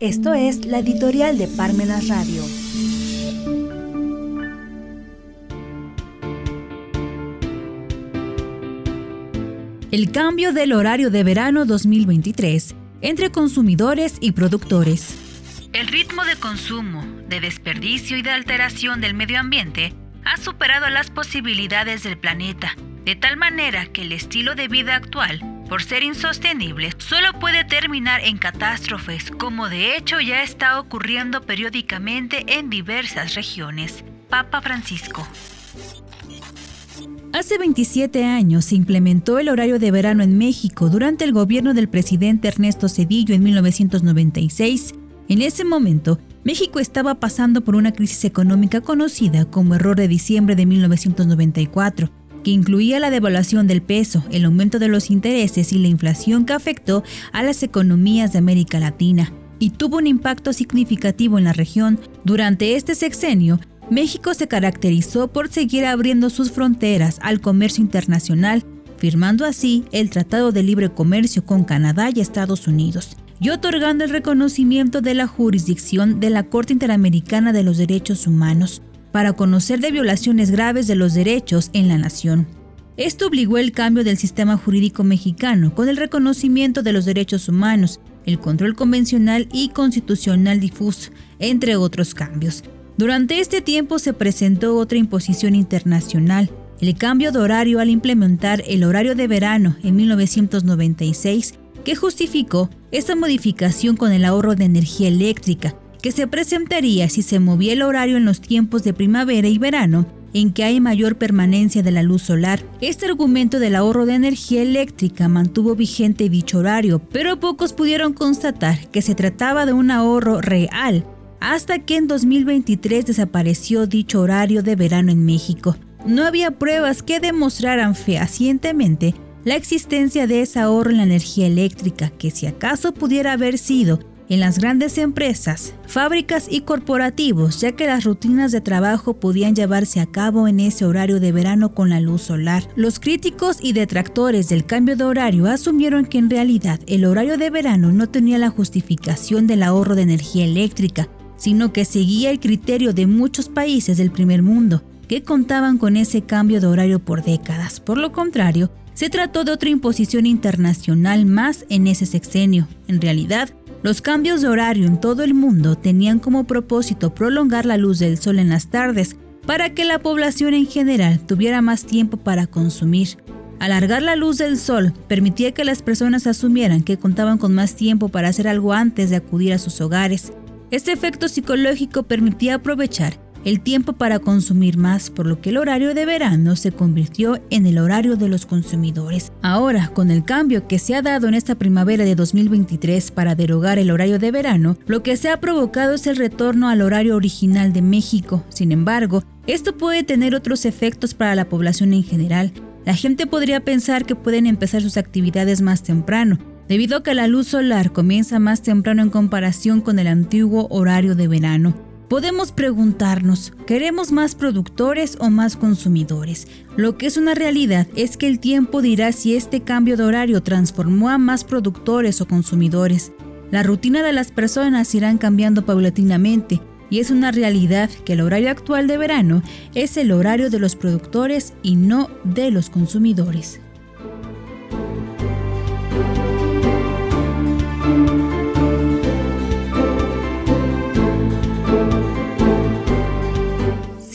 Esto es la editorial de Parmenas Radio. El cambio del horario de verano 2023 entre consumidores y productores. El ritmo de consumo, de desperdicio y de alteración del medio ambiente ha superado las posibilidades del planeta, de tal manera que el estilo de vida actual por ser insostenible, solo puede terminar en catástrofes, como de hecho ya está ocurriendo periódicamente en diversas regiones. Papa Francisco. Hace 27 años se implementó el horario de verano en México durante el gobierno del presidente Ernesto Cedillo en 1996. En ese momento, México estaba pasando por una crisis económica conocida como error de diciembre de 1994 que incluía la devaluación del peso, el aumento de los intereses y la inflación que afectó a las economías de América Latina y tuvo un impacto significativo en la región. Durante este sexenio, México se caracterizó por seguir abriendo sus fronteras al comercio internacional, firmando así el Tratado de Libre Comercio con Canadá y Estados Unidos, y otorgando el reconocimiento de la jurisdicción de la Corte Interamericana de los Derechos Humanos, para conocer de violaciones graves de los derechos en la nación. Esto obligó el cambio del sistema jurídico mexicano con el reconocimiento de los derechos humanos, el control convencional y constitucional difuso, entre otros cambios. Durante este tiempo se presentó otra imposición internacional, el cambio de horario al implementar el horario de verano en 1996, que justificó esta modificación con el ahorro de energía eléctrica que se presentaría si se movía el horario en los tiempos de primavera y verano, en que hay mayor permanencia de la luz solar. Este argumento del ahorro de energía eléctrica mantuvo vigente dicho horario, pero pocos pudieron constatar que se trataba de un ahorro real, hasta que en 2023 desapareció dicho horario de verano en México. No había pruebas que demostraran fehacientemente la existencia de ese ahorro en la energía eléctrica, que si acaso pudiera haber sido en las grandes empresas, fábricas y corporativos, ya que las rutinas de trabajo podían llevarse a cabo en ese horario de verano con la luz solar. Los críticos y detractores del cambio de horario asumieron que en realidad el horario de verano no tenía la justificación del ahorro de energía eléctrica, sino que seguía el criterio de muchos países del primer mundo, que contaban con ese cambio de horario por décadas. Por lo contrario, se trató de otra imposición internacional más en ese sexenio. En realidad, los cambios de horario en todo el mundo tenían como propósito prolongar la luz del sol en las tardes para que la población en general tuviera más tiempo para consumir. Alargar la luz del sol permitía que las personas asumieran que contaban con más tiempo para hacer algo antes de acudir a sus hogares. Este efecto psicológico permitía aprovechar el tiempo para consumir más, por lo que el horario de verano se convirtió en el horario de los consumidores. Ahora, con el cambio que se ha dado en esta primavera de 2023 para derogar el horario de verano, lo que se ha provocado es el retorno al horario original de México. Sin embargo, esto puede tener otros efectos para la población en general. La gente podría pensar que pueden empezar sus actividades más temprano, debido a que la luz solar comienza más temprano en comparación con el antiguo horario de verano. Podemos preguntarnos, ¿queremos más productores o más consumidores? Lo que es una realidad es que el tiempo dirá si este cambio de horario transformó a más productores o consumidores. La rutina de las personas irán cambiando paulatinamente y es una realidad que el horario actual de verano es el horario de los productores y no de los consumidores.